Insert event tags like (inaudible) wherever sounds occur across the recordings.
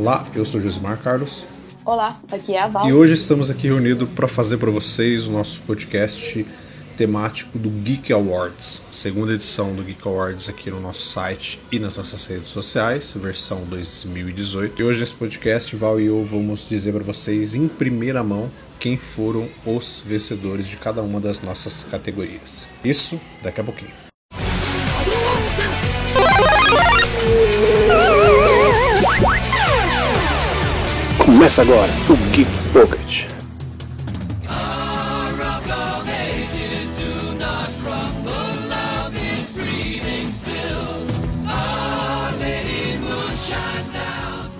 Olá, eu sou Josimar Carlos. Olá, aqui é a Val. E hoje estamos aqui reunidos para fazer para vocês o nosso podcast temático do Geek Awards, segunda edição do Geek Awards aqui no nosso site e nas nossas redes sociais, versão 2018. E hoje nesse podcast, Val e eu vamos dizer para vocês em primeira mão quem foram os vencedores de cada uma das nossas categorias. Isso daqui a pouquinho. Começa agora o Geek Pocket.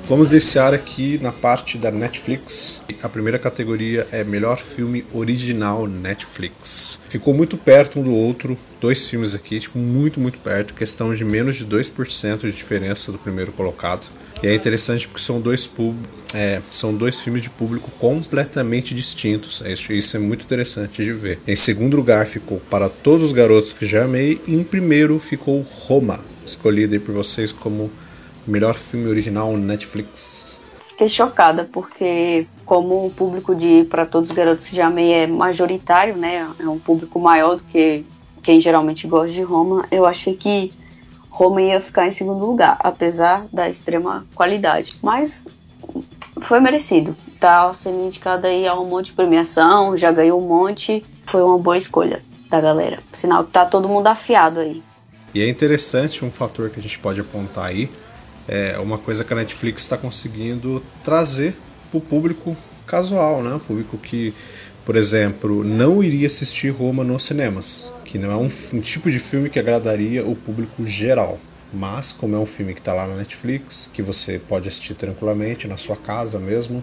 Vamos iniciar aqui na parte da Netflix. A primeira categoria é melhor filme original Netflix. Ficou muito perto um do outro, dois filmes aqui, tipo, muito, muito perto, questão de menos de 2% de diferença do primeiro colocado. E é interessante porque são dois, pub, é, são dois filmes de público completamente distintos. Isso, isso é muito interessante de ver. Em segundo lugar ficou Para Todos os Garotos que Já Amei. E em primeiro ficou Roma, escolhido por vocês como Melhor filme original Netflix. Fiquei chocada, porque como o público de Para Todos os Garotos de Amei é majoritário, né? É um público maior do que quem geralmente gosta de Roma, eu achei que Roma ia ficar em segundo lugar, apesar da extrema qualidade. Mas foi merecido. Tá sendo indicado aí a um monte de premiação, já ganhou um monte. Foi uma boa escolha da galera. Sinal que tá todo mundo afiado aí. E é interessante um fator que a gente pode apontar aí é uma coisa que a Netflix está conseguindo trazer para o público casual, né? O público que, por exemplo, não iria assistir Roma nos cinemas, que não é um, um tipo de filme que agradaria o público geral. Mas, como é um filme que está lá na Netflix, que você pode assistir tranquilamente na sua casa mesmo,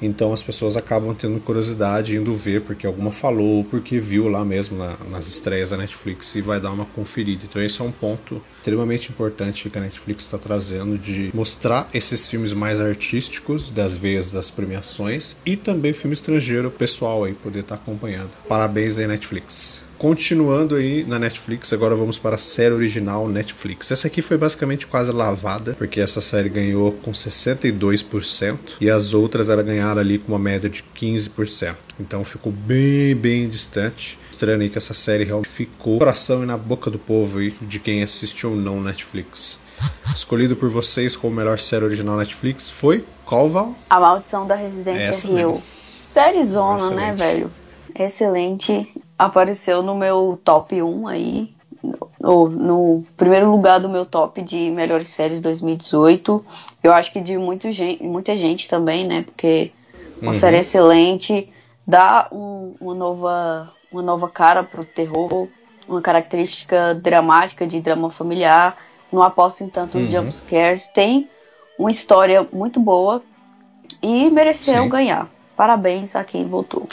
então as pessoas acabam tendo curiosidade indo ver porque alguma falou, porque viu lá mesmo na, nas estreias da Netflix e vai dar uma conferida. Então esse é um ponto extremamente importante que a Netflix está trazendo de mostrar esses filmes mais artísticos das vezes das premiações e também filme estrangeiro pessoal aí poder estar tá acompanhando. Parabéns aí Netflix. Continuando aí na Netflix, agora vamos para a série original Netflix. Essa aqui foi basicamente quase lavada, porque essa série ganhou com 62% e as outras ela ganharam ali com uma média de 15%. Então ficou bem, bem distante. Mostrando aí que essa série realmente ficou no coração e na boca do povo aí, de quem assistiu ou não Netflix. Escolhido por vocês como melhor série original Netflix foi qual, Val? A Maldição da Residência Rio. Série zona, né, velho? Excelente apareceu no meu top 1 aí, no, no, primeiro lugar do meu top de melhores séries 2018. Eu acho que de muito gente, muita gente também, né? Porque uma uhum. série excelente, dá um, uma, nova, uma nova cara pro terror, uma característica dramática de drama familiar, não aposta em tantos uhum. jumpscares, tem uma história muito boa e mereceu Sim. ganhar. Parabéns a quem votou.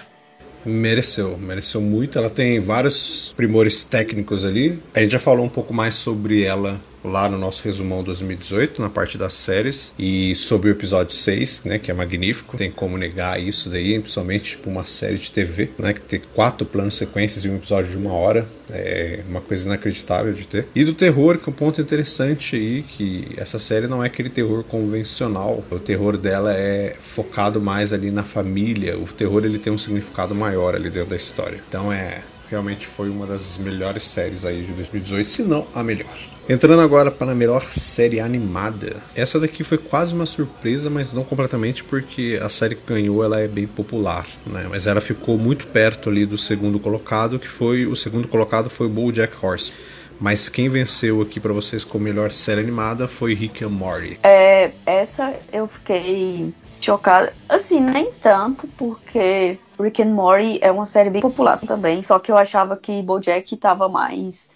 Mereceu, mereceu muito. Ela tem vários primores técnicos ali. A gente já falou um pouco mais sobre ela lá no nosso resumão 2018, na parte das séries, e sobre o episódio 6, né, que é magnífico, tem como negar isso daí, principalmente tipo uma série de TV, né, que tem quatro planos sequências e um episódio de uma hora, é uma coisa inacreditável de ter. E do terror, que é um ponto interessante aí, que essa série não é aquele terror convencional, o terror dela é focado mais ali na família, o terror ele tem um significado maior ali dentro da história. Então é realmente foi uma das melhores séries aí de 2018, se não a melhor. Entrando agora para a melhor série animada. Essa daqui foi quase uma surpresa, mas não completamente, porque a série que ganhou ela é bem popular, né? Mas ela ficou muito perto ali do segundo colocado, que foi o segundo colocado foi BoJack Horse. Mas quem venceu aqui para vocês como melhor série animada foi Rick and Morty. É, essa eu fiquei chocada. Assim, nem tanto, porque Rick and Morty é uma série bem popular também, só que eu achava que BoJack tava mais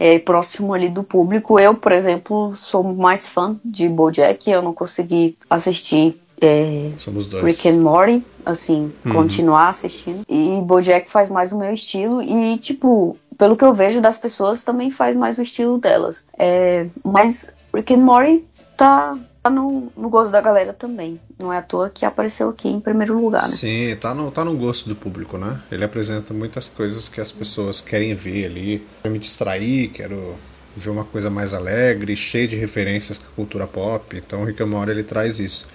é, próximo ali do público. Eu, por exemplo, sou mais fã de BoJack, eu não consegui assistir é, Rick and Morty, assim, uhum. continuar assistindo. E BoJack faz mais o meu estilo e, tipo, pelo que eu vejo das pessoas, também faz mais o estilo delas. É, mas Rick and Morty tá tá no, no gosto da galera também. Não é à toa que apareceu aqui em primeiro lugar, né? Sim, tá no, tá no gosto do público, né? Ele apresenta muitas coisas que as pessoas querem ver ali. Quero me distrair, quero ver uma coisa mais alegre, cheia de referências com a cultura pop. Então, o Rick and Morty ele traz isso.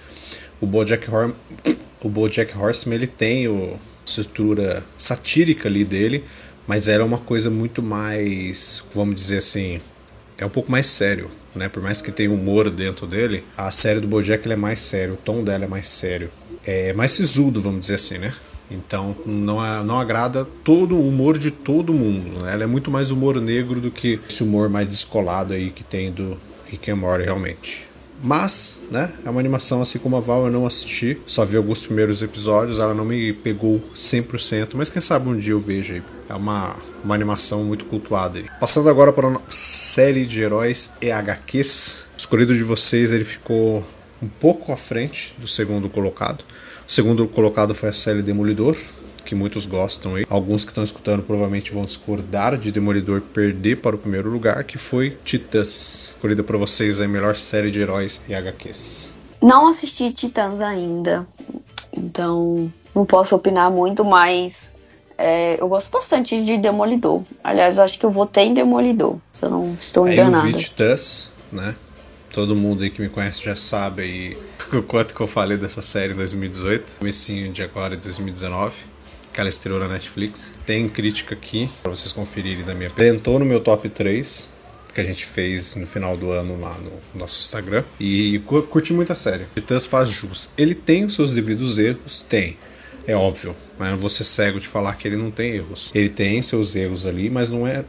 O BoJack, Hor (coughs) o BoJack Horseman ele tem o estrutura satírica ali dele, mas era uma coisa muito mais, vamos dizer assim, é um pouco mais sério, né? Por mais que tenha humor dentro dele, a série do BoJack é mais sério, o tom dela é mais sério, é mais sisudo, vamos dizer assim, né? Então não, não agrada todo o humor de todo mundo. Né? Ela é muito mais humor negro do que esse humor mais descolado aí que tem do Rick and Morty realmente. Mas, né, é uma animação assim como a Val eu não assisti, só vi alguns primeiros episódios, ela não me pegou 100%, mas quem sabe um dia eu vejo aí. É uma, uma animação muito cultuada. Passando agora para a série de heróis e HQs. O escolhido de vocês ele ficou um pouco à frente do segundo colocado. O segundo colocado foi a série Demolidor, que muitos gostam aí. Alguns que estão escutando provavelmente vão discordar de Demolidor perder para o primeiro lugar, que foi Titãs. Escolhida para vocês a melhor série de heróis e HQs. Não assisti Titãs ainda, então não posso opinar muito, mas é, eu gosto bastante de Demolidor. Aliás, acho que eu votei em Demolidor, se eu não estou enganada. É, Titãs, né? Todo mundo aí que me conhece já sabe aí o quanto que eu falei dessa série em 2018, comecinho de agora de 2019 que ela estreou na Netflix. Tem crítica aqui para vocês conferirem da minha. Entrou no meu top 3 que a gente fez no final do ano lá no nosso Instagram e curti muito a série. Titãs faz jus. Ele tem os seus devidos erros, tem. É óbvio, mas não vou ser cego de falar que ele não tem erros. Ele tem seus erros ali, mas não é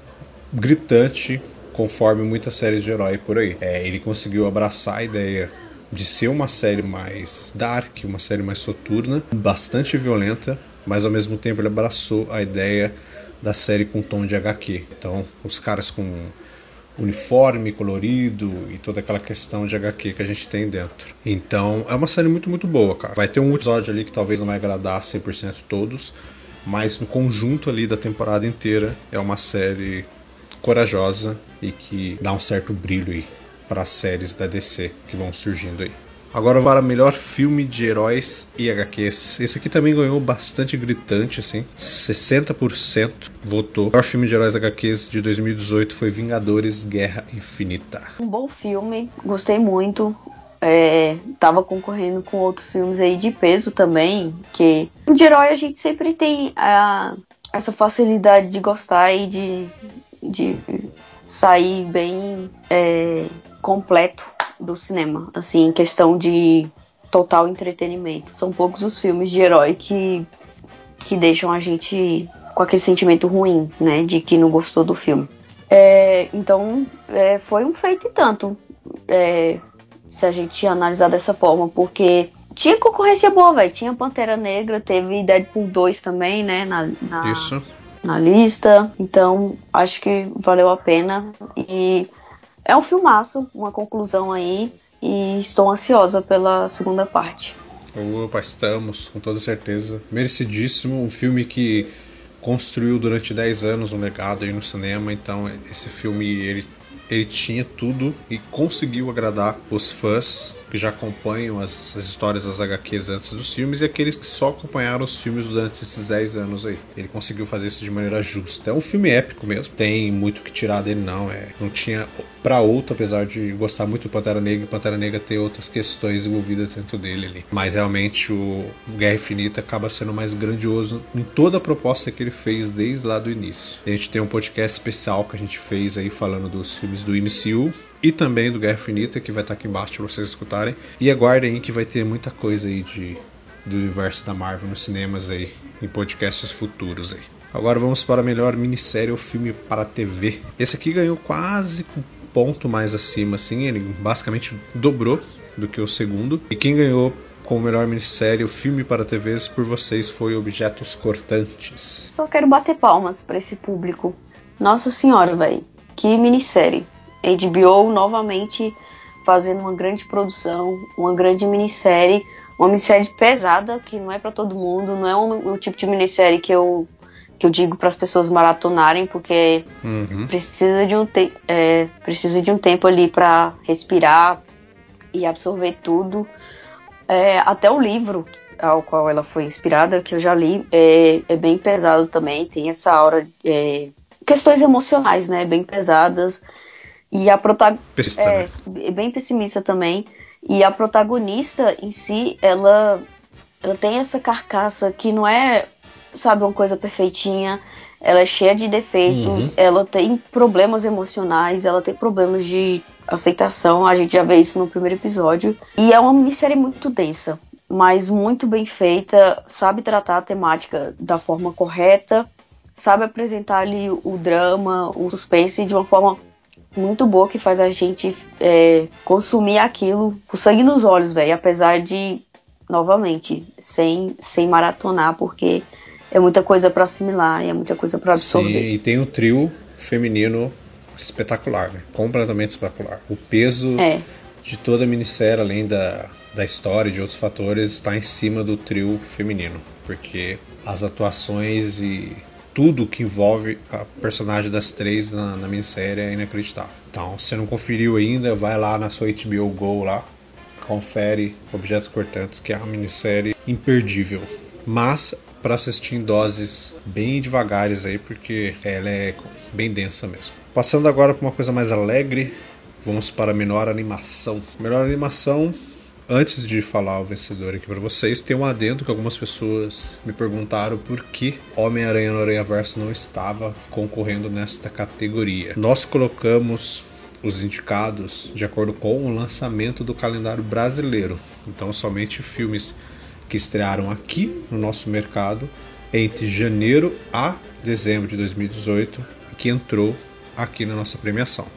gritante conforme muitas séries de herói por aí. É, ele conseguiu abraçar a ideia de ser uma série mais dark, uma série mais soturna, bastante violenta, mas ao mesmo tempo ele abraçou a ideia da série com tom de HQ. Então, os caras com uniforme colorido e toda aquela questão de HQ que a gente tem dentro. Então, é uma série muito, muito boa, cara. Vai ter um episódio ali que talvez não vai agradar 100% todos, mas no conjunto ali da temporada inteira é uma série corajosa e que dá um certo brilho aí para as séries da DC que vão surgindo aí. Agora para melhor filme de heróis e HQs. Esse aqui também ganhou bastante gritante, assim. 60% votou. O melhor filme de heróis HQs de 2018 foi Vingadores Guerra Infinita. Um bom filme, gostei muito. É, tava concorrendo com outros filmes aí de peso também. Que de herói a gente sempre tem a, essa facilidade de gostar e de, de sair bem é, completo do cinema, assim, em questão de total entretenimento. São poucos os filmes de herói que, que deixam a gente com aquele sentimento ruim, né, de que não gostou do filme. É, então, é, foi um feito e tanto, é, se a gente analisar dessa forma, porque tinha concorrência boa, velho. Tinha Pantera Negra, teve Deadpool 2 também, né, na, na, Isso. na lista. Então, acho que valeu a pena. E é um filmaço, uma conclusão aí, e estou ansiosa pela segunda parte. Opa, estamos, com toda certeza. Merecidíssimo, um filme que construiu durante 10 anos um legado aí no cinema, então esse filme ele, ele tinha tudo e conseguiu agradar os fãs que já acompanham as, as, histórias das HQs antes dos filmes e aqueles que só acompanharam os filmes durante esses 10 anos aí. Ele conseguiu fazer isso de maneira justa. É um filme épico mesmo, tem muito que tirar dele, não. É, não tinha para outro, apesar de gostar muito do Pantera Negra e Pantera Negra ter outras questões envolvidas dentro dele ali. Mas realmente o Guerra Infinita acaba sendo mais grandioso em toda a proposta que ele fez desde lá do início. A gente tem um podcast especial que a gente fez aí falando dos filmes do MCU e também do Guerra Infinita, que vai estar aqui embaixo para vocês escutarem. E aguardem que vai ter muita coisa aí de, do universo da Marvel nos cinemas aí, em podcasts futuros aí. Agora vamos para a melhor minissérie ou filme para TV. Esse aqui ganhou quase com ponto mais acima, assim, ele basicamente dobrou do que o segundo. E quem ganhou como melhor minissérie ou filme para TVs por vocês foi Objetos Cortantes. Só quero bater palmas para esse público. Nossa senhora, velho. Que minissérie. HBO novamente fazendo uma grande produção, uma grande minissérie, uma minissérie pesada que não é para todo mundo, não é um, um, tipo de minissérie que eu que eu digo para as pessoas maratonarem porque uhum. precisa de um te é, precisa de um tempo ali para respirar e absorver tudo. É, até o livro ao qual ela foi inspirada, que eu já li, é, é bem pesado também, tem essa aura, é, questões emocionais, né, bem pesadas E a protagonista. É, né? bem pessimista também. E a protagonista em si, ela, ela tem essa carcaça que não é, sabe, uma coisa perfeitinha. Ela é cheia de defeitos, uhum. ela tem problemas emocionais, ela tem problemas de aceitação. A gente já vê isso no primeiro episódio. E é uma minissérie muito densa, mas muito bem feita, sabe tratar a temática da forma correta, sabe apresentar ali o drama, o suspense de uma forma muito boa que faz a gente é, consumir aquilo com sangue nos olhos, velho. Apesar de, novamente, sem, sem maratonar, porque é muita coisa para assimilar e é muita coisa para absorver. Sim, e tem um trio feminino espetacular, né? Completamente espetacular. O peso é. de toda a minissérie, além da, da história e de outros fatores, está em cima do trio feminino. Porque as atuações e tudo que envolve a personagem das três na, na minissérie é inacreditável. Então, se não conferiu ainda, vai lá na sua HBO Go lá, confere Objetos Cortantes, que é uma minissérie imperdível. Mas para assistir em doses bem devagares aí, porque ela é bem densa mesmo. Passando agora para uma coisa mais alegre, vamos para a menor animação. Melhor animação Antes de falar o vencedor aqui para vocês, tem um adendo que algumas pessoas me perguntaram por que Homem-Aranha no Aranha Verso não estava concorrendo nesta categoria. Nós colocamos os indicados de acordo com o lançamento do calendário brasileiro. Então, somente filmes que estrearam aqui no nosso mercado entre janeiro a dezembro de 2018 que entrou aqui na nossa premiação.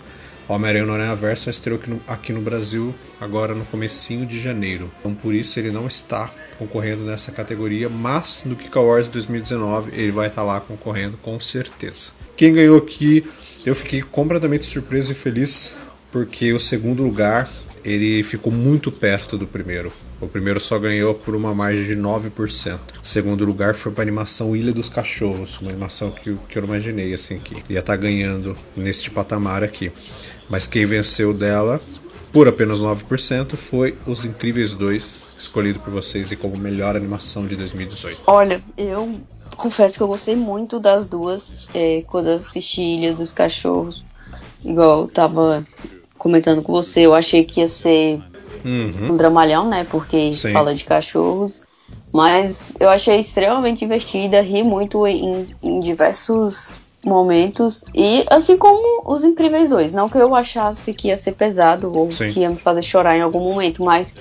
Homem-Aranha no Aranha Verso estreou aqui no, aqui no Brasil agora no comecinho de janeiro. Então por isso ele não está concorrendo nessa categoria, mas no Kick Awards 2019 ele vai estar lá concorrendo com certeza. Quem ganhou aqui, eu fiquei completamente surpreso e feliz porque o segundo lugar ele ficou muito perto do primeiro. O primeiro só ganhou por uma margem de 9%. O segundo lugar foi para a animação Ilha dos Cachorros, uma animação que, que eu imaginei assim que ia estar tá ganhando neste patamar aqui. Mas quem venceu dela por apenas 9% foi Os Incríveis 2, escolhido por vocês e como melhor animação de 2018. Olha, eu confesso que eu gostei muito das duas é, quando assisti Ilha dos Cachorros. Igual eu tava comentando com você, eu achei que ia ser uhum. um dramalhão, né? Porque Sim. fala de cachorros. Mas eu achei extremamente divertida, ri muito em, em diversos momentos. E assim como os Incríveis 2. Não que eu achasse que ia ser pesado ou Sim. que ia me fazer chorar em algum momento, mas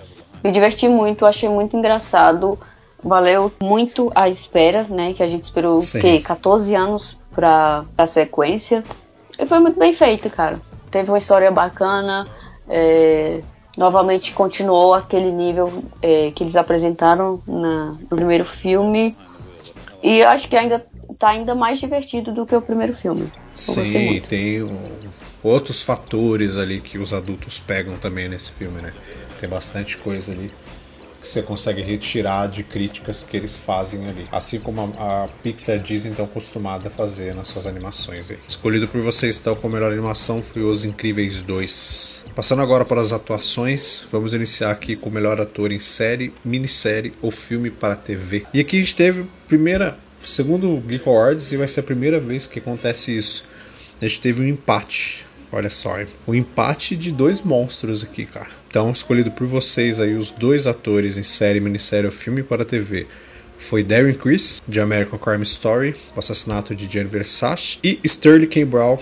me diverti muito, achei muito engraçado. Valeu muito a espera, né? Que a gente esperou quê? 14 anos pra, pra sequência. E foi muito bem feito, cara. Teve uma história bacana. É, novamente continuou aquele nível é, que eles apresentaram na, no primeiro filme. E eu acho que ainda tá ainda mais divertido do que o primeiro filme. Sim, tem um, outros fatores ali que os adultos pegam também nesse filme, né? Tem bastante coisa ali que você consegue retirar de críticas que eles fazem ali. Assim como a, a Pixar diz então acostumada a fazer nas suas animações. Aí. Escolhido por vocês então como melhor animação foi Os Incríveis 2. Passando agora para as atuações, vamos iniciar aqui com o melhor ator em série, minissérie ou filme para TV. E aqui a gente teve primeira, segundo o Geek Awards, e vai ser a primeira vez que acontece isso. A gente teve um empate. Olha só, o um empate de dois monstros aqui, cara. Então, escolhido por vocês aí, os dois atores em série, minissérie ou filme para TV foi Darren Criss, de American Crime Story, o assassinato de Gianni Versace, e Sterling K. Brown,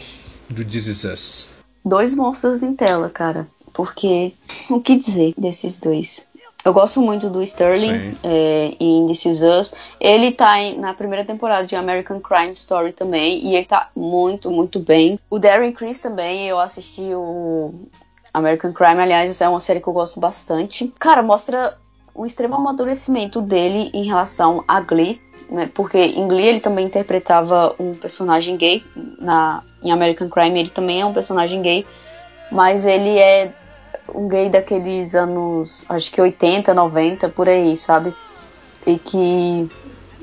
do This Is Us. Dois monstros em tela, cara. Porque, o que dizer desses dois? Eu gosto muito do Sterling é, em This Is Us. Ele tá em, na primeira temporada de American Crime Story também. E ele tá muito, muito bem. O Darren Criss também, eu assisti o American Crime, aliás, é uma série que eu gosto bastante. Cara, mostra o extremo amadurecimento dele em relação a Glee, né? Porque em Glee ele também interpretava um personagem gay. Na, em American Crime ele também é um personagem gay. Mas ele é um gay daqueles anos, acho que 80, 90, por aí, sabe? E que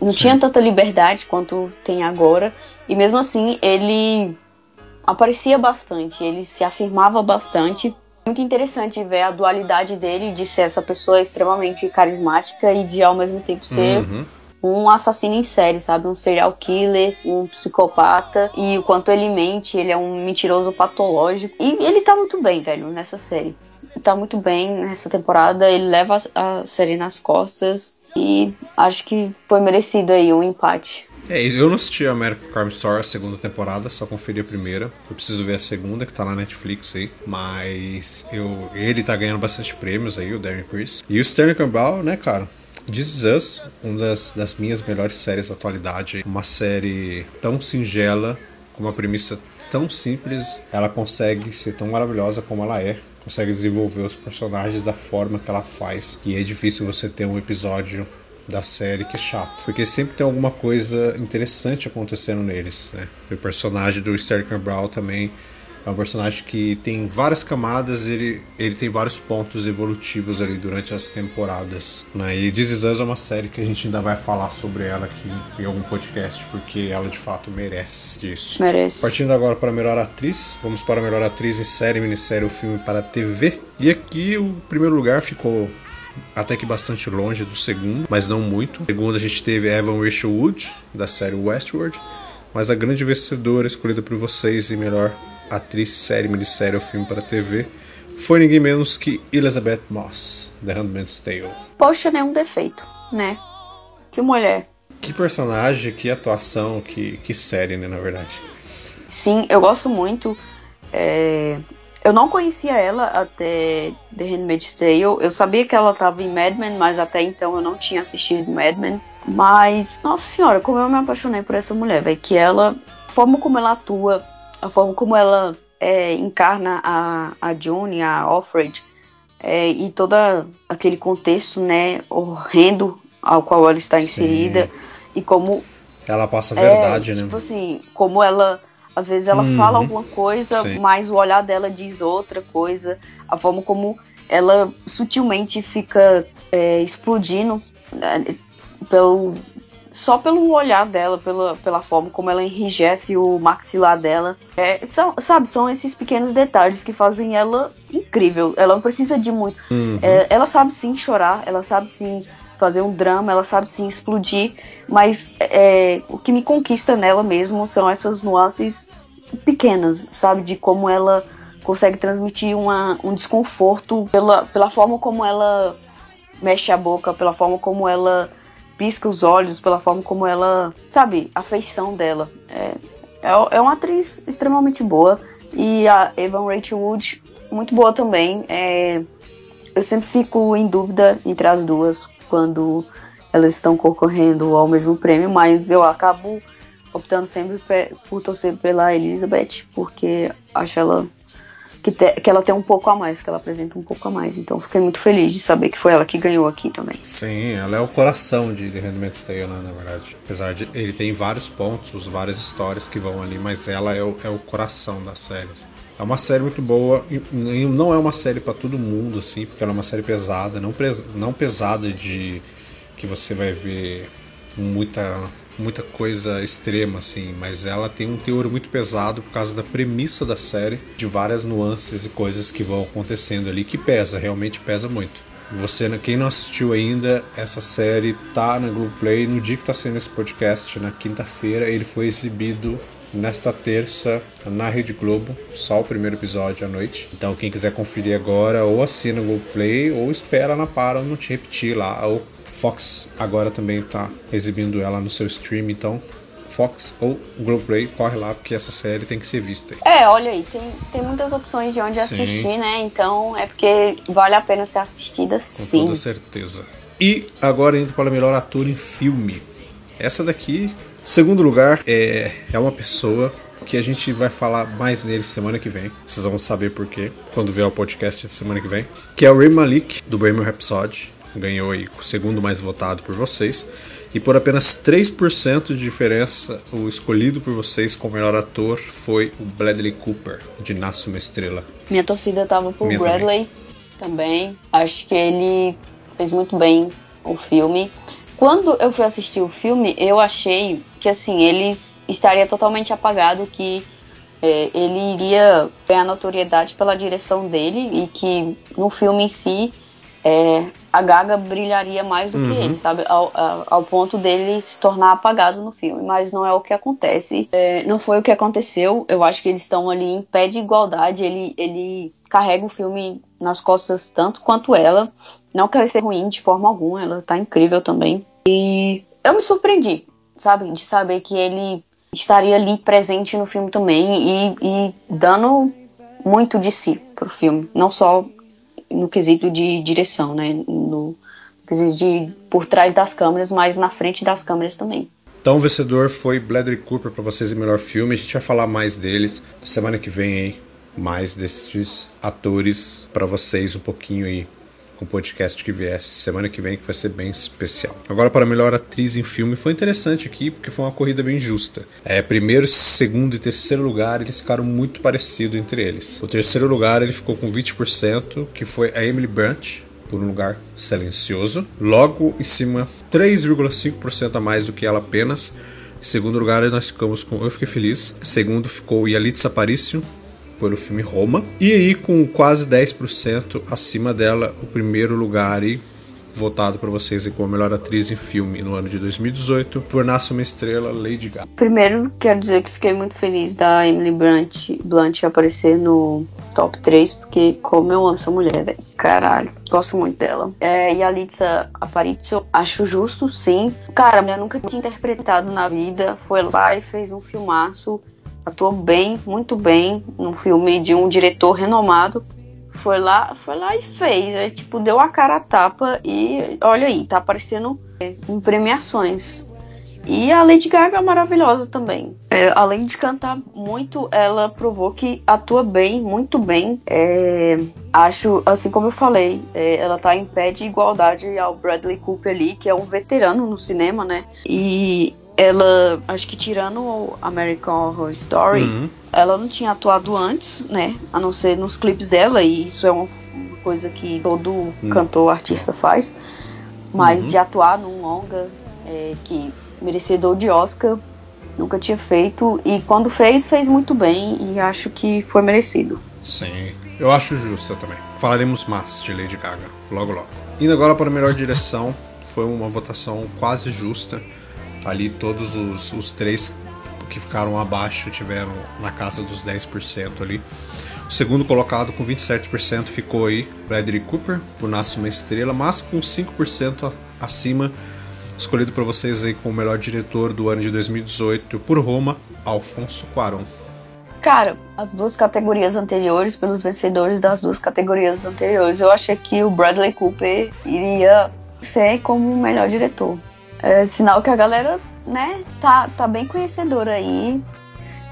não Sim. tinha tanta liberdade quanto tem agora. E mesmo assim, ele aparecia bastante, ele se afirmava bastante. Muito interessante ver a dualidade dele de ser essa pessoa extremamente carismática e de ao mesmo tempo ser uhum. um assassino em série, sabe? Um serial killer, um psicopata. E o quanto ele mente, ele é um mentiroso patológico. E ele tá muito bem, velho, nessa série. Tá muito bem nessa temporada. Ele leva a série nas costas. E acho que foi merecido aí um empate. É, eu não assisti a American Crime Story a segunda temporada, só conferi a primeira. Eu preciso ver a segunda, que tá na Netflix aí. Mas eu, ele tá ganhando bastante prêmios aí, o Darren Criss. E o Sterling Campbell, né, cara? This Is Us, uma das, das minhas melhores séries da atualidade. Uma série tão singela, com uma premissa tão simples, ela consegue ser tão maravilhosa como ela é. Consegue desenvolver os personagens da forma que ela faz. E é difícil você ter um episódio da série que é chato. Porque sempre tem alguma coisa interessante acontecendo neles, né? O personagem do Sterling Brown também é um personagem que tem várias camadas, ele, ele tem vários pontos evolutivos ali durante as temporadas. Né? E This Is Us é uma série que a gente ainda vai falar sobre ela aqui em algum podcast, porque ela de fato merece isso. Merece. Partindo agora para a melhor atriz, vamos para a melhor atriz em série, minissérie ou filme para TV. E aqui o primeiro lugar ficou até que bastante longe do segundo, mas não muito. O segundo a gente teve Evan Rachel Wood, da série Westworld, mas a grande vencedora escolhida por vocês e melhor atriz, série, minissérie ou filme para TV foi ninguém menos que Elizabeth Moss, The Handmaid's Tale. Poxa, nenhum defeito, né? Que mulher. Que personagem, que atuação, que, que série, né, na verdade. Sim, eu gosto muito. É... Eu não conhecia ela até The Handmaid's Tale. Eu sabia que ela estava em Mad Men, mas até então eu não tinha assistido Mad Men. Mas, nossa senhora, como eu me apaixonei por essa mulher, velho. Que ela, a forma como ela atua, a forma como ela é, encarna a, a June, a Alfred, é, e todo aquele contexto, né, horrendo ao qual ela está inserida. Sim. E como. Ela passa a verdade, é, né? Tipo assim, como ela às vezes ela uhum. fala alguma coisa, Sim. mas o olhar dela diz outra coisa. A forma como ela sutilmente fica é, explodindo né, pelo, só pelo olhar dela, pela, pela forma como ela enrijece o maxilar dela. É, são, sabe, são esses pequenos detalhes que fazem ela incrível. Ela não precisa de muito. Uhum. É, ela sabe sim chorar, ela sabe sim fazer um drama, ela sabe sim explodir, mas é, o que me conquista nela mesmo são essas nuances pequenas, sabe? De como ela consegue transmitir uma, um desconforto pela, pela forma como ela mexe a boca, pela forma como ela pisca os olhos, pela forma como ela, sabe, a feição dela. É, é, é uma atriz extremamente boa e a Evan Rachel Wood muito boa também. É, eu sempre fico em dúvida entre as duas quando elas estão concorrendo ao mesmo prêmio, mas eu acabo optando sempre por torcer pela Elizabeth, porque acho ela que, te, que ela tem um pouco a mais, que ela apresenta um pouco a mais. Então fiquei muito feliz de saber que foi ela que ganhou aqui também. Sim, ela é o coração de The Handmaid's Tale, né, na verdade. Apesar de ele tem vários pontos, várias histórias que vão ali, mas ela é o, é o coração da série. É uma série muito boa, não é uma série para todo mundo, assim, porque ela é uma série pesada, não, não pesada de que você vai ver muita, muita coisa extrema, assim, mas ela tem um teor muito pesado por causa da premissa da série, de várias nuances e coisas que vão acontecendo ali, que pesa, realmente pesa muito. Você, quem não assistiu ainda, essa série tá na Globoplay no dia que tá sendo esse podcast, na quinta-feira, ele foi exibido nesta terça na Rede Globo, só o primeiro episódio à noite. Então quem quiser conferir agora, ou assina o Play ou espera na Paramount repetir lá. O Fox agora também está exibindo ela no seu stream, então Fox ou Globoplay, corre lá porque essa série tem que ser vista. É, olha aí, tem, tem muitas opções de onde sim. assistir, né? Então é porque vale a pena ser assistida Com sim. Com toda certeza. E agora indo para o melhor ator em filme. Essa daqui Segundo lugar, é, é uma pessoa que a gente vai falar mais nele semana que vem. Vocês vão saber por quê quando vier o podcast de semana que vem. Que é o Ray Malik, do Bohemian Rhapsody. Ganhou aí o segundo mais votado por vocês. E por apenas 3% de diferença, o escolhido por vocês como melhor ator foi o Bradley Cooper, de Nasce uma Estrela. Minha torcida tava por Minha Bradley também. também. Acho que ele fez muito bem o filme. Quando eu fui assistir o filme, eu achei que assim, ele estaria totalmente apagado, que é, ele iria ganhar notoriedade pela direção dele e que no filme em si é, a Gaga brilharia mais do que ele, sabe? Ao, ao, ao ponto dele se tornar apagado no filme. Mas não é o que acontece. É, não foi o que aconteceu. Eu acho que eles estão ali em pé de igualdade. Ele, ele carrega o filme nas costas tanto quanto ela. Não quer ser ruim de forma alguma. Ela tá incrível também. E eu me surpreendi, sabe? De saber que ele estaria ali presente no filme também e, e dando muito de si pro filme. Não só no quesito de direção, né? No quesito de por trás das câmeras, mas na frente das câmeras também. Então o vencedor foi Bradley Cooper para vocês em melhor filme. A gente vai falar mais deles semana que vem, hein? Mais desses atores para vocês um pouquinho aí com o podcast que viesse semana que vem, que vai ser bem especial. Agora, para melhor atriz em filme, foi interessante aqui, porque foi uma corrida bem justa. É, primeiro, segundo e terceiro lugar, eles ficaram muito parecidos entre eles. O terceiro lugar, ele ficou com 20%, que foi a Emily Brunt, por um lugar silencioso. Logo em cima, 3,5% a mais do que ela apenas. Em segundo lugar, nós ficamos com Eu Fiquei Feliz. Segundo ficou Yalitza Aparicio, pelo filme Roma. E aí, com quase 10% acima dela, o primeiro lugar e votado para vocês como melhor atriz em filme no ano de 2018 por Nasce uma Estrela, Lady Gaga. Primeiro, quero dizer que fiquei muito feliz da Emily Blunt, Blunt aparecer no top 3, porque como eu amo essa mulher, velho. Caralho, gosto muito dela. É, e a Litsa Aparicio, acho justo, sim. Cara, eu nunca tinha interpretado na vida, foi lá e fez um filmaço atuou bem, muito bem, num filme de um diretor renomado. Foi lá, foi lá e fez, é, tipo, deu a cara a tapa e olha aí, tá aparecendo em premiações. E a Lady Gaga é maravilhosa também. É, além de cantar muito, ela provou que atua bem, muito bem. É, acho, assim como eu falei, é, ela tá em pé de igualdade ao Bradley Cooper ali, que é um veterano no cinema, né? E ela, acho que tirando o American Horror Story, uhum. ela não tinha atuado antes, né? A não ser nos clipes dela, e isso é uma, uma coisa que todo uhum. cantor, artista faz. Mas uhum. de atuar num longa é, que merecedor de Oscar, nunca tinha feito. E quando fez, fez muito bem, e acho que foi merecido. Sim, eu acho justa também. Falaremos mais de Lady Gaga, logo logo. Indo agora para a melhor direção, foi uma votação quase justa. Ali todos os, os três que ficaram abaixo tiveram na casa dos 10% ali. O segundo colocado com 27% ficou aí Bradley Cooper, por Nasce uma Estrela, mas com 5% acima, escolhido para vocês aí como melhor diretor do ano de 2018 por Roma, Alfonso Cuarón. Cara, as duas categorias anteriores, pelos vencedores das duas categorias anteriores, eu achei que o Bradley Cooper iria ser como o melhor diretor. É sinal que a galera, né, tá, tá bem conhecedora aí,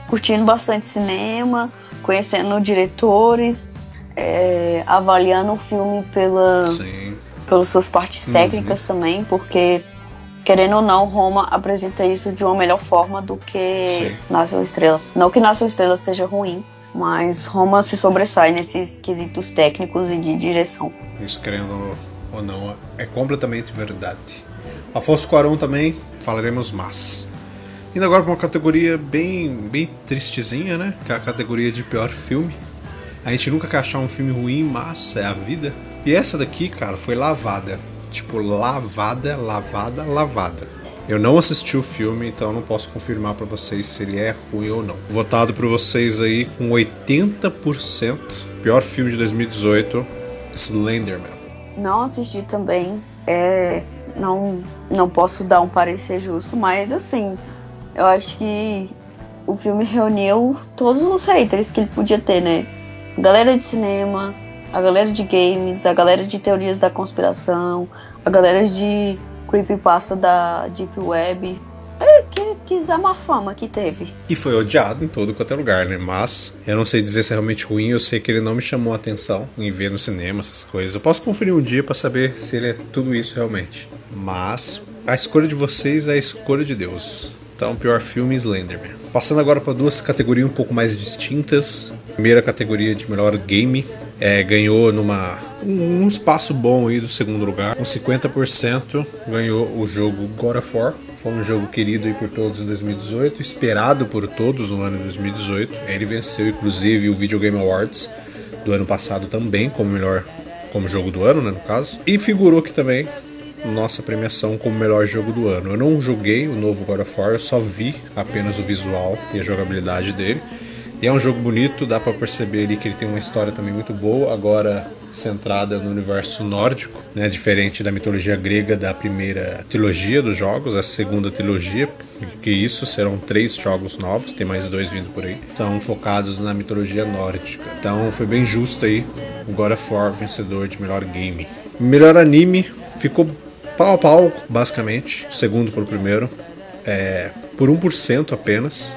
curtindo bastante cinema, conhecendo diretores, é, avaliando o filme pela, pelas suas partes uhum. técnicas também, porque querendo ou não, Roma apresenta isso de uma melhor forma do que Sim. Nasce uma Estrela. Não que Nasce uma Estrela seja ruim, mas Roma se sobressai nesses quesitos técnicos e de direção. Isso, querendo ou não, é completamente verdade. Afonso Cuarón também, falaremos mais. Indo agora para uma categoria bem, bem tristezinha, né? Que é a categoria de pior filme. A gente nunca quer achar um filme ruim, mas é a vida. E essa daqui, cara, foi lavada. Tipo, lavada, lavada, lavada. Eu não assisti o filme, então não posso confirmar para vocês se ele é ruim ou não. Votado por vocês aí com 80%. Pior filme de 2018, Slenderman. Não assisti também. É, não, não posso dar um parecer justo, mas assim, eu acho que o filme reuniu todos os haters que ele podia ter, né? A galera de cinema, a galera de games, a galera de teorias da conspiração, a galera de creepypasta da Deep Web. É, que quis a má fama que teve. E foi odiado em todo quanto é lugar, né? Mas eu não sei dizer se é realmente ruim, eu sei que ele não me chamou a atenção em ver no cinema essas coisas. Eu posso conferir um dia para saber se ele é tudo isso realmente. Mas a escolha de vocês é a escolha de Deus. Então, pior filme Slenderman. Passando agora para duas categorias um pouco mais distintas. Primeira categoria de melhor game é, ganhou numa um, espaço bom aí do segundo lugar. Com 50% ganhou o jogo God of War. Foi um jogo querido aí por todos em 2018, esperado por todos no ano de 2018. Ele venceu inclusive o Video Game Awards do ano passado também como melhor como jogo do ano, né, no caso. E figurou aqui também nossa premiação como melhor jogo do ano. Eu não joguei o novo God of War, eu só vi apenas o visual e a jogabilidade dele. E é um jogo bonito, dá para perceber ali que ele tem uma história também muito boa, agora centrada no universo nórdico, né, diferente da mitologia grega da primeira trilogia dos jogos, a segunda trilogia, que isso serão três jogos novos, tem mais dois vindo por aí, são focados na mitologia nórdica. Então foi bem justo aí o God of War vencedor de melhor game. Melhor anime ficou pau a pau, basicamente, segundo para o primeiro, é, por 1% apenas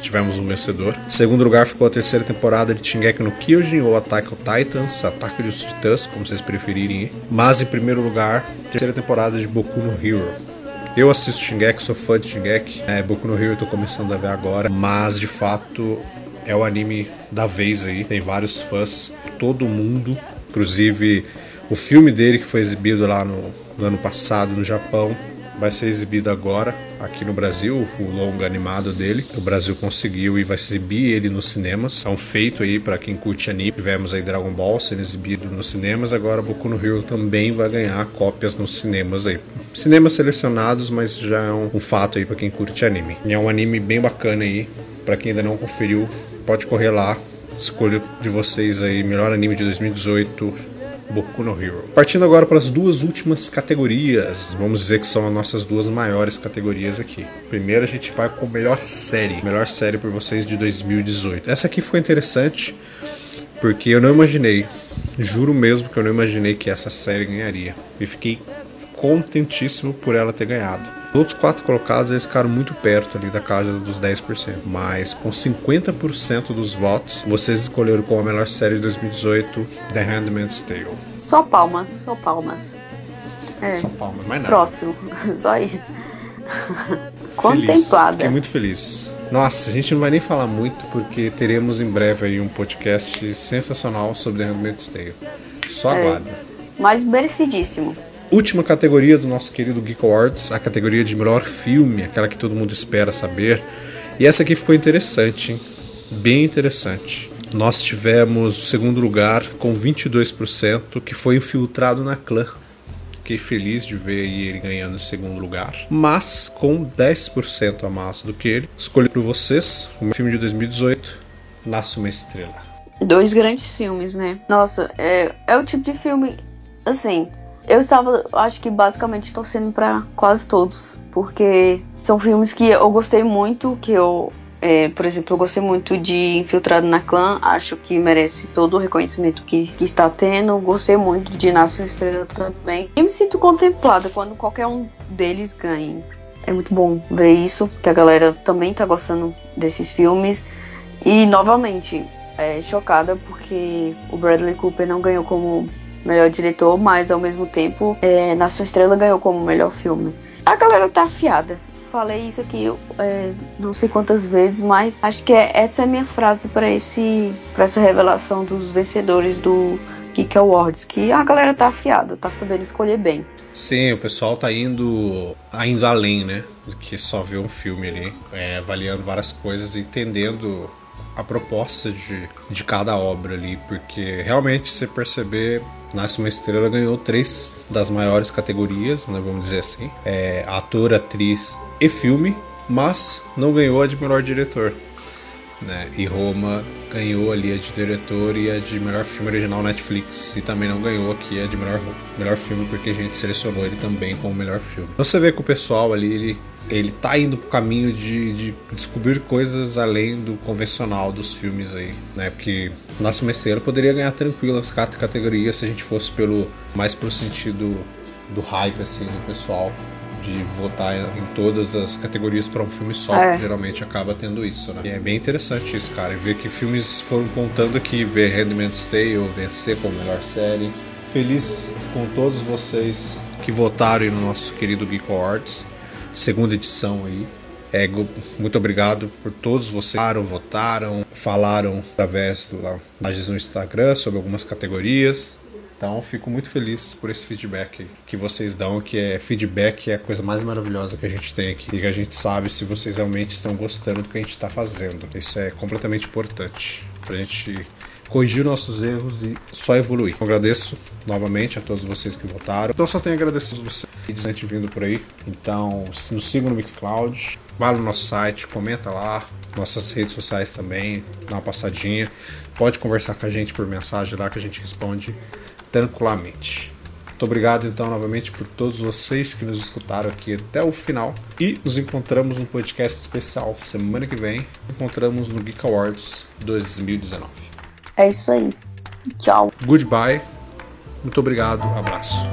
tivemos um vencedor. Em segundo lugar ficou a terceira temporada de Shingeki no Kyojin ou Attack on Titans, Ataque dos Titãs, como vocês preferirem. Mas em primeiro lugar, terceira temporada de Boku no Hero. Eu assisto Shingeki, sou fã de Shingeki. É, Boku no Hero eu tô começando a ver agora, mas de fato é o anime da vez aí. Tem vários fãs, todo mundo, inclusive o filme dele que foi exibido lá no, no ano passado no Japão vai ser exibido agora aqui no Brasil, o longa animado dele. O Brasil conseguiu e vai exibir ele nos cinemas. É um feito aí para quem curte anime. Tivemos aí Dragon Ball sendo exibido nos cinemas, agora Boku no Hero também vai ganhar cópias nos cinemas aí. Cinemas selecionados, mas já é um, fato aí para quem curte anime. E é um anime bem bacana aí, para quem ainda não conferiu, pode correr lá. Escolha de vocês aí, melhor anime de 2018 Boku no Hero. Partindo agora para as duas últimas categorias, vamos dizer que são as nossas duas maiores categorias aqui. Primeiro a gente vai com melhor série, melhor série por vocês de 2018. Essa aqui ficou interessante porque eu não imaginei, juro mesmo que eu não imaginei que essa série ganharia. E fiquei contentíssimo por ela ter ganhado. Os outros quatro colocados eles ficaram muito perto ali da casa dos 10%, mas com 50% dos votos, vocês escolheram como a melhor série de 2018 The Handmaid's Tale. Só palmas, só palmas. É. Só palmas, mais nada. Próximo, (laughs) só isso. Contemplada. Fiquei muito feliz. Nossa, a gente não vai nem falar muito porque teremos em breve aí um podcast sensacional sobre The Handmaid's Tale. Só é. aguarda. Mas merecidíssimo última categoria do nosso querido Geek Awards, a categoria de melhor filme, aquela que todo mundo espera saber. E essa aqui ficou interessante, hein? bem interessante. Nós tivemos o segundo lugar com 22%, que foi infiltrado na clã. Fiquei feliz de ver ele ganhando em segundo lugar. Mas com 10% a mais do que ele, escolhi para vocês o meu filme de 2018, Nasce uma Estrela. Dois grandes filmes, né? Nossa, é, é o tipo de filme, assim, eu estava, acho que basicamente torcendo para quase todos, porque são filmes que eu gostei muito, que eu, é, por exemplo, eu gostei muito de Infiltrado na Clã, acho que merece todo o reconhecimento que, que está tendo, gostei muito de Nasce uma Estrela também, e me sinto contemplada quando qualquer um deles ganhe. É muito bom ver isso, que a galera também está gostando desses filmes, e novamente, é, chocada porque o Bradley Cooper não ganhou como melhor diretor, mas ao mesmo tempo, é, Nação Estrela ganhou como melhor filme. A galera tá afiada. Falei isso aqui é, não sei quantas vezes, mas acho que é, essa é a minha frase para esse para essa revelação dos vencedores do Geek Awards, que a galera tá afiada, tá sabendo escolher bem. Sim, o pessoal tá indo, tá indo além, né? Que só ver um filme ali, é, avaliando várias coisas, entendendo a proposta de, de cada obra ali, porque realmente você perceber Nasce uma Estrela ganhou três das maiores categorias, né, vamos dizer assim: é, ator, atriz e filme, mas não ganhou a de melhor diretor. Né? E Roma ganhou ali a de diretor e a de melhor filme original Netflix. E também não ganhou aqui a de melhor, melhor filme, porque a gente selecionou ele também como melhor filme. Você vê que o pessoal ali, ele ele tá indo pro caminho de, de, descobrir coisas além do convencional dos filmes aí, né? Porque Nasce uma Estrela poderia ganhar tranquilo as categorias se a gente fosse pelo mais pro sentido do hype assim do pessoal de votar em todas as categorias para um filme só, é. geralmente acaba tendo isso, né? E é bem interessante isso, cara, e ver que filmes foram contando aqui, ver Handmaid's Tale vencer como melhor série. Feliz com todos vocês que votaram no nosso querido Geek Awards segunda edição aí. É, muito obrigado por todos vocês que votaram, votaram, falaram através da páginas no Instagram sobre algumas categorias. Então fico muito feliz por esse feedback que vocês dão, que é feedback é a coisa mais maravilhosa que a gente tem aqui. E que a gente sabe se vocês realmente estão gostando do que a gente está fazendo. Isso é completamente importante. pra gente corrigir nossos erros e só evoluir. Eu agradeço novamente a todos vocês que votaram. Então só tenho a agradecer a vocês gente vindo por aí. Então nos sigam no Mixcloud, vá no nosso site, comenta lá, nossas redes sociais também, dá uma passadinha. Pode conversar com a gente por mensagem lá que a gente responde tranquilamente. Muito obrigado então novamente por todos vocês que nos escutaram aqui até o final. E nos encontramos no podcast especial semana que vem. Encontramos no Geek Awards 2019. É isso aí. Tchau. Goodbye. Muito obrigado. Abraço.